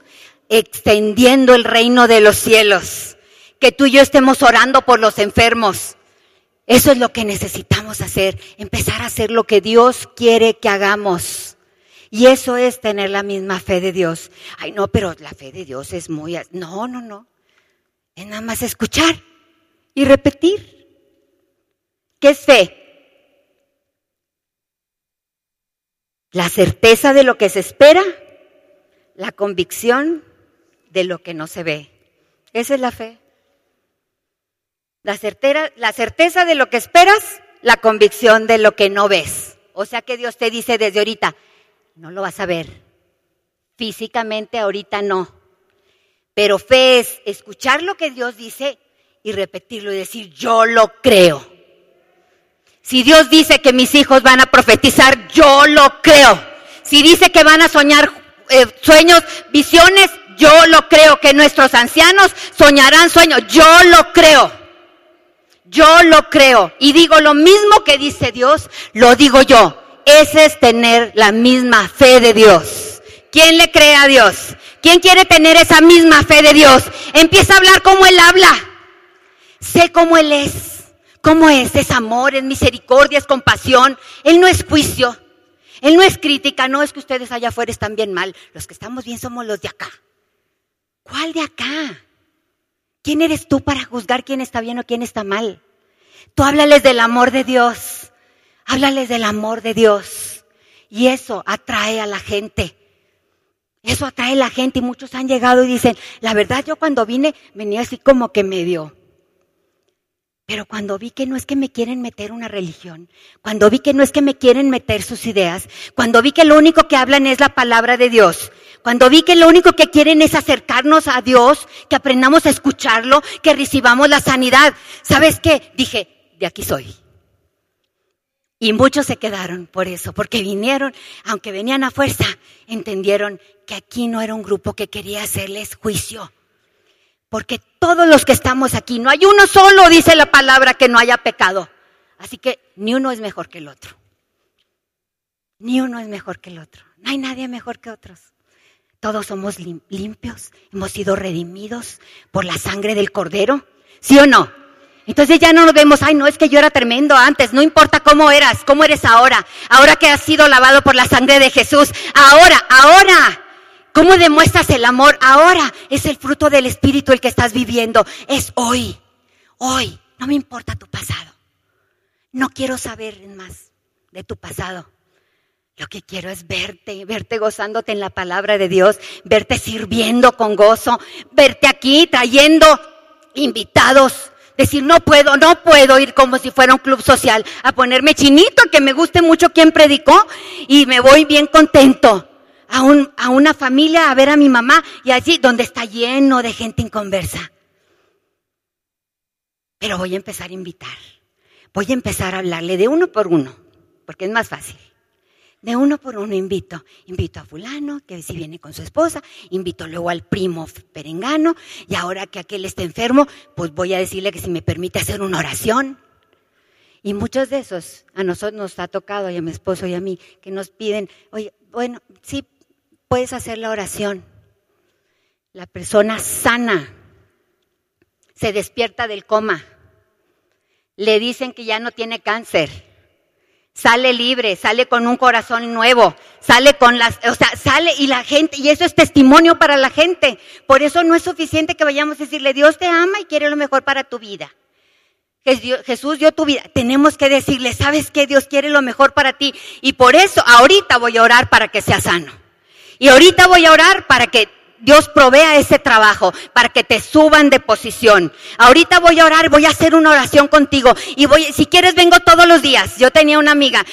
extendiendo el reino de los cielos. Que tú y yo estemos orando por los enfermos. Eso es lo que necesitamos hacer, empezar a hacer lo que Dios quiere que hagamos. Y eso es tener la misma fe de Dios. Ay, no, pero la fe de Dios es muy... No, no, no. Es nada más escuchar y repetir. ¿Qué es fe? La certeza de lo que se espera, la convicción de lo que no se ve. Esa es la fe. La, la certeza de lo que esperas, la convicción de lo que no ves. O sea que Dios te dice desde ahorita, no lo vas a ver. Físicamente ahorita no. Pero fe es escuchar lo que Dios dice y repetirlo y decir, yo lo creo. Si Dios dice que mis hijos van a profetizar, yo lo creo. Si dice que van a soñar eh, sueños, visiones, yo lo creo. Que nuestros ancianos soñarán sueños, yo lo creo. Yo lo creo. Y digo lo mismo que dice Dios, lo digo yo. Ese es tener la misma fe de Dios. ¿Quién le cree a Dios? ¿Quién quiere tener esa misma fe de Dios? Empieza a hablar como Él habla. Sé cómo Él es. ¿Cómo es? Es amor, es misericordia, es compasión. Él no es juicio. Él no es crítica. No es que ustedes allá afuera están bien mal. Los que estamos bien somos los de acá. ¿Cuál de acá? ¿Quién eres tú para juzgar quién está bien o quién está mal? Tú háblales del amor de Dios. Háblales del amor de Dios. Y eso atrae a la gente. Eso atrae a la gente y muchos han llegado y dicen, la verdad yo cuando vine venía así como que medio. Pero cuando vi que no es que me quieren meter una religión, cuando vi que no es que me quieren meter sus ideas, cuando vi que lo único que hablan es la palabra de Dios, cuando vi que lo único que quieren es acercarnos a Dios, que aprendamos a escucharlo, que recibamos la sanidad, ¿sabes qué? Dije, de aquí soy. Y muchos se quedaron por eso, porque vinieron, aunque venían a fuerza, entendieron que aquí no era un grupo que quería hacerles juicio. Porque todos los que estamos aquí, no hay uno solo, dice la palabra, que no haya pecado. Así que ni uno es mejor que el otro. Ni uno es mejor que el otro. No hay nadie mejor que otros. Todos somos limpios, hemos sido redimidos por la sangre del cordero. ¿Sí o no? Entonces ya no nos vemos, ay, no, es que yo era tremendo antes, no importa cómo eras, cómo eres ahora, ahora que has sido lavado por la sangre de Jesús, ahora, ahora, ¿cómo demuestras el amor? Ahora es el fruto del Espíritu el que estás viviendo, es hoy, hoy, no me importa tu pasado, no quiero saber más de tu pasado. Lo que quiero es verte, verte gozándote en la palabra de Dios, verte sirviendo con gozo, verte aquí trayendo invitados Decir, no puedo, no puedo ir como si fuera un club social a ponerme chinito, que me guste mucho quien predicó y me voy bien contento a, un, a una familia a ver a mi mamá y allí donde está lleno de gente inconversa. Pero voy a empezar a invitar. Voy a empezar a hablarle de uno por uno, porque es más fácil. De uno por uno invito. Invito a fulano, que si viene con su esposa, invito luego al primo perengano, y ahora que aquel está enfermo, pues voy a decirle que si me permite hacer una oración. Y muchos de esos a nosotros nos ha tocado, y a mi esposo y a mí, que nos piden, oye, bueno, sí, puedes hacer la oración. La persona sana se despierta del coma. Le dicen que ya no tiene cáncer sale libre, sale con un corazón nuevo, sale con las, o sea, sale y la gente, y eso es testimonio para la gente. Por eso no es suficiente que vayamos a decirle, Dios te ama y quiere lo mejor para tu vida. Jesús dio tu vida. Tenemos que decirle, ¿sabes qué? Dios quiere lo mejor para ti. Y por eso ahorita voy a orar para que sea sano. Y ahorita voy a orar para que Dios provea ese trabajo, para que te suban de posición. Ahorita voy a orar, voy a hacer una oración contigo y voy, si quieres vengo todos los días. Yo tenía una amiga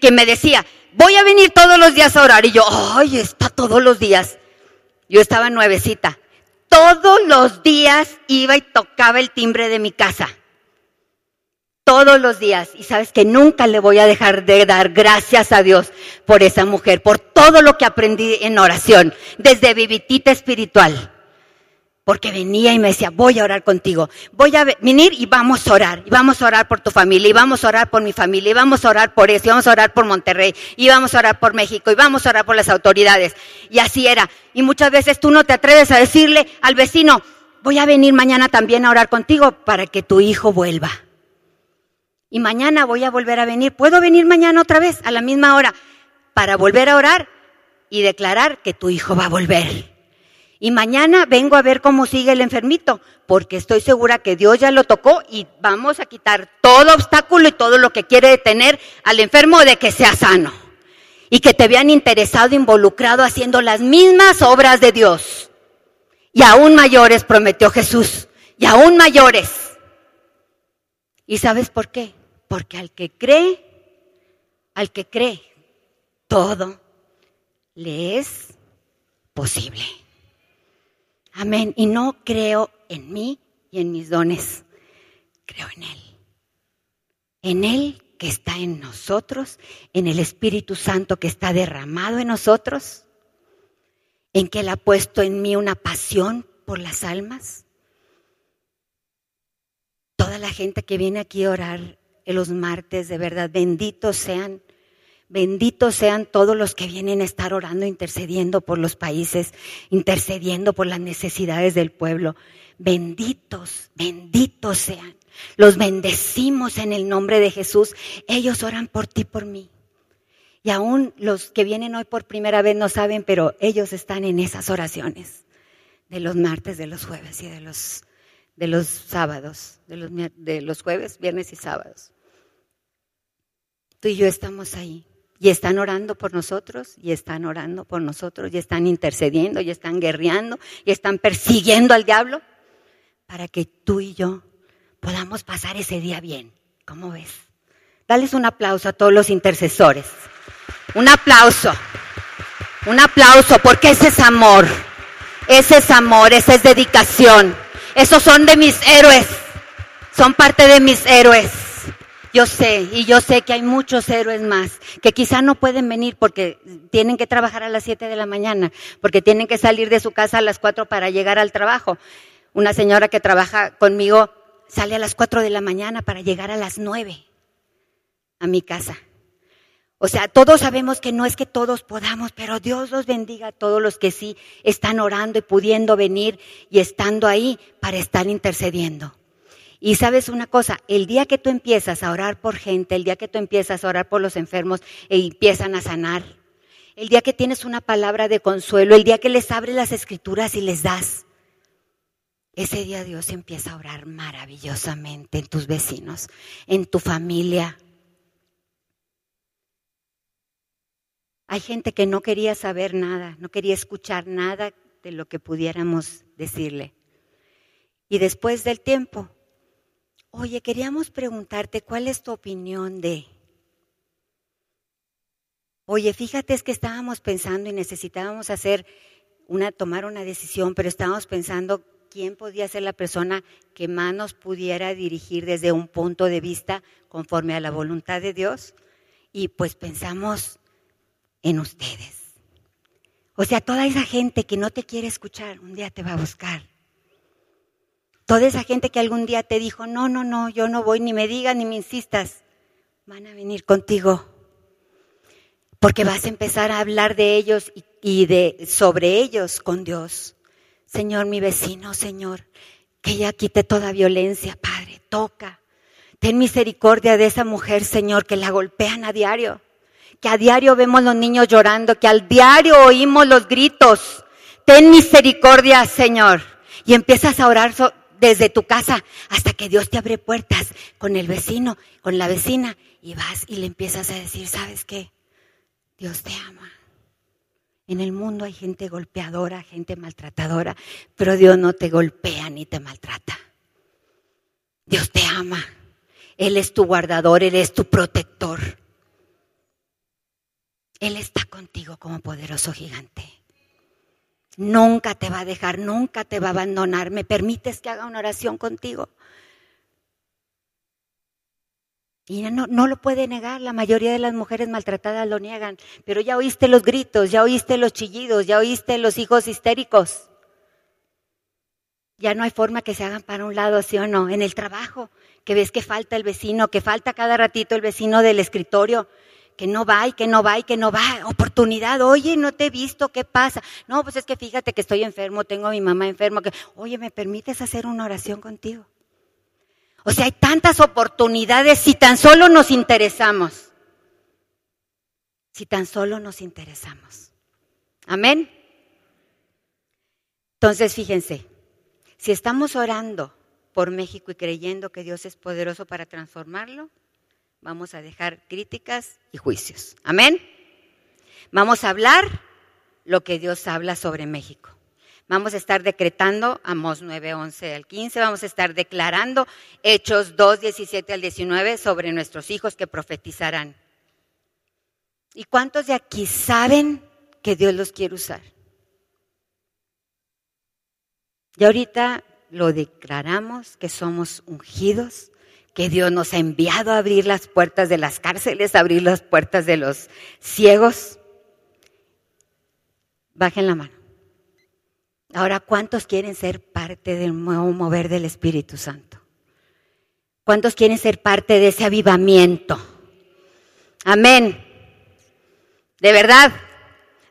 que me decía, voy a venir todos los días a orar y yo, ay, está todos los días. Yo estaba nuevecita. Todos los días iba y tocaba el timbre de mi casa todos los días. Y sabes que nunca le voy a dejar de dar gracias a Dios por esa mujer, por todo lo que aprendí en oración, desde vivitita espiritual. Porque venía y me decía, voy a orar contigo, voy a venir y vamos a orar, y vamos a orar por tu familia, y vamos a orar por mi familia, y vamos a orar por eso, y vamos a orar por Monterrey, y vamos a orar por México, y vamos a orar por las autoridades. Y así era. Y muchas veces tú no te atreves a decirle al vecino, voy a venir mañana también a orar contigo para que tu hijo vuelva. Y mañana voy a volver a venir. ¿Puedo venir mañana otra vez a la misma hora para volver a orar y declarar que tu hijo va a volver? Y mañana vengo a ver cómo sigue el enfermito, porque estoy segura que Dios ya lo tocó y vamos a quitar todo obstáculo y todo lo que quiere detener al enfermo de que sea sano. Y que te vean interesado, involucrado, haciendo las mismas obras de Dios. Y aún mayores, prometió Jesús. Y aún mayores. ¿Y sabes por qué? Porque al que cree, al que cree, todo le es posible. Amén. Y no creo en mí y en mis dones, creo en Él. En Él que está en nosotros, en el Espíritu Santo que está derramado en nosotros, en que Él ha puesto en mí una pasión por las almas. Toda la gente que viene aquí a orar los martes, de verdad, benditos sean. Benditos sean todos los que vienen a estar orando, intercediendo por los países, intercediendo por las necesidades del pueblo. Benditos, benditos sean. Los bendecimos en el nombre de Jesús. Ellos oran por ti, por mí. Y aún los que vienen hoy por primera vez no saben, pero ellos están en esas oraciones de los martes, de los jueves y de los, de los sábados, de los, de los jueves, viernes y sábados. Tú y yo estamos ahí. Y están orando por nosotros, y están orando por nosotros, y están intercediendo, y están guerreando, y están persiguiendo al diablo para que tú y yo podamos pasar ese día bien. ¿Cómo ves? Dales un aplauso a todos los intercesores. Un aplauso. Un aplauso porque ese es amor. Ese es amor, esa es dedicación. Esos son de mis héroes. Son parte de mis héroes. Yo sé, y yo sé que hay muchos héroes más que quizá no pueden venir porque tienen que trabajar a las 7 de la mañana, porque tienen que salir de su casa a las 4 para llegar al trabajo. Una señora que trabaja conmigo sale a las 4 de la mañana para llegar a las 9 a mi casa. O sea, todos sabemos que no es que todos podamos, pero Dios los bendiga a todos los que sí están orando y pudiendo venir y estando ahí para estar intercediendo. Y sabes una cosa, el día que tú empiezas a orar por gente, el día que tú empiezas a orar por los enfermos e empiezan a sanar, el día que tienes una palabra de consuelo, el día que les abres las escrituras y les das, ese día Dios empieza a orar maravillosamente en tus vecinos, en tu familia. Hay gente que no quería saber nada, no quería escuchar nada de lo que pudiéramos decirle. Y después del tiempo, Oye, queríamos preguntarte cuál es tu opinión de... Oye, fíjate es que estábamos pensando y necesitábamos hacer una, tomar una decisión, pero estábamos pensando quién podía ser la persona que más nos pudiera dirigir desde un punto de vista conforme a la voluntad de Dios. Y pues pensamos en ustedes. O sea, toda esa gente que no te quiere escuchar, un día te va a buscar. Toda esa gente que algún día te dijo, no, no, no, yo no voy, ni me digas, ni me insistas, van a venir contigo. Porque vas a empezar a hablar de ellos y, de, sobre ellos con Dios. Señor, mi vecino, Señor, que ella quite toda violencia, Padre, toca. Ten misericordia de esa mujer, Señor, que la golpean a diario. Que a diario vemos los niños llorando, que al diario oímos los gritos. Ten misericordia, Señor. Y empiezas a orar desde tu casa hasta que Dios te abre puertas con el vecino, con la vecina, y vas y le empiezas a decir, ¿sabes qué? Dios te ama. En el mundo hay gente golpeadora, gente maltratadora, pero Dios no te golpea ni te maltrata. Dios te ama. Él es tu guardador, Él es tu protector. Él está contigo como poderoso gigante. Nunca te va a dejar, nunca te va a abandonar. ¿Me permites que haga una oración contigo? Y no, no, lo puede negar, la mayoría de las mujeres maltratadas lo niegan, pero ya oíste los gritos, ya oíste los chillidos, ya oíste los hijos histéricos. Ya no hay forma que se hagan para un lado, sí o no. En el trabajo, que ves que falta el vecino, que falta cada ratito el vecino del escritorio, que no va y que no va y que no va. Oportunidad, oye, no te he visto, ¿qué pasa? No, pues es que fíjate que estoy enfermo, tengo a mi mamá enfermo, que, oye, ¿me permites hacer una oración contigo? O sea, hay tantas oportunidades si tan solo nos interesamos. Si tan solo nos interesamos. Amén. Entonces, fíjense, si estamos orando por México y creyendo que Dios es poderoso para transformarlo, vamos a dejar críticas y juicios. Amén. Vamos a hablar lo que Dios habla sobre México. Vamos a estar decretando Amos 9, 11 al 15. Vamos a estar declarando Hechos 2, 17 al 19 sobre nuestros hijos que profetizarán. ¿Y cuántos de aquí saben que Dios los quiere usar? Y ahorita lo declaramos que somos ungidos, que Dios nos ha enviado a abrir las puertas de las cárceles, a abrir las puertas de los ciegos. Bajen la mano. Ahora, ¿cuántos quieren ser parte del nuevo mover del Espíritu Santo? ¿Cuántos quieren ser parte de ese avivamiento? Amén. ¿De verdad?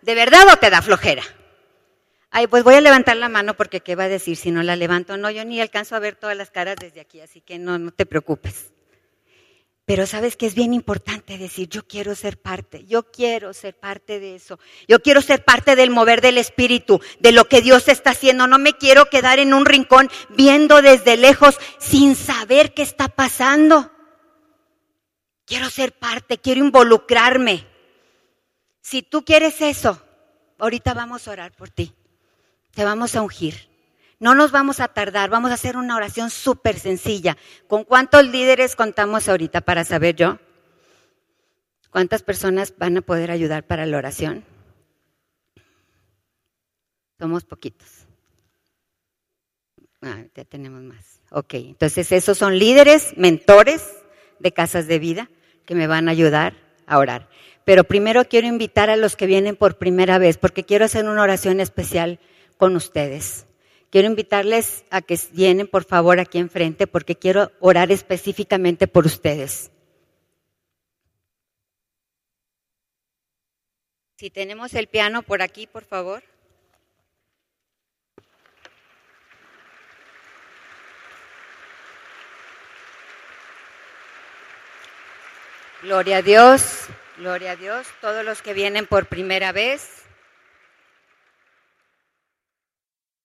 ¿De verdad o te da flojera? Ay, pues voy a levantar la mano porque ¿qué va a decir si no la levanto? No, yo ni alcanzo a ver todas las caras desde aquí, así que no, no te preocupes. Pero sabes que es bien importante decir, yo quiero ser parte, yo quiero ser parte de eso, yo quiero ser parte del mover del Espíritu, de lo que Dios está haciendo, no me quiero quedar en un rincón viendo desde lejos sin saber qué está pasando. Quiero ser parte, quiero involucrarme. Si tú quieres eso, ahorita vamos a orar por ti, te vamos a ungir. No nos vamos a tardar, vamos a hacer una oración súper sencilla. ¿Con cuántos líderes contamos ahorita para saber yo? ¿Cuántas personas van a poder ayudar para la oración? Somos poquitos. Ah, ya tenemos más. Ok, entonces esos son líderes, mentores de casas de vida que me van a ayudar a orar. Pero primero quiero invitar a los que vienen por primera vez, porque quiero hacer una oración especial con ustedes. Quiero invitarles a que vienen por favor aquí enfrente porque quiero orar específicamente por ustedes. Si tenemos el piano por aquí, por favor. Gloria a Dios, gloria a Dios. Todos los que vienen por primera vez,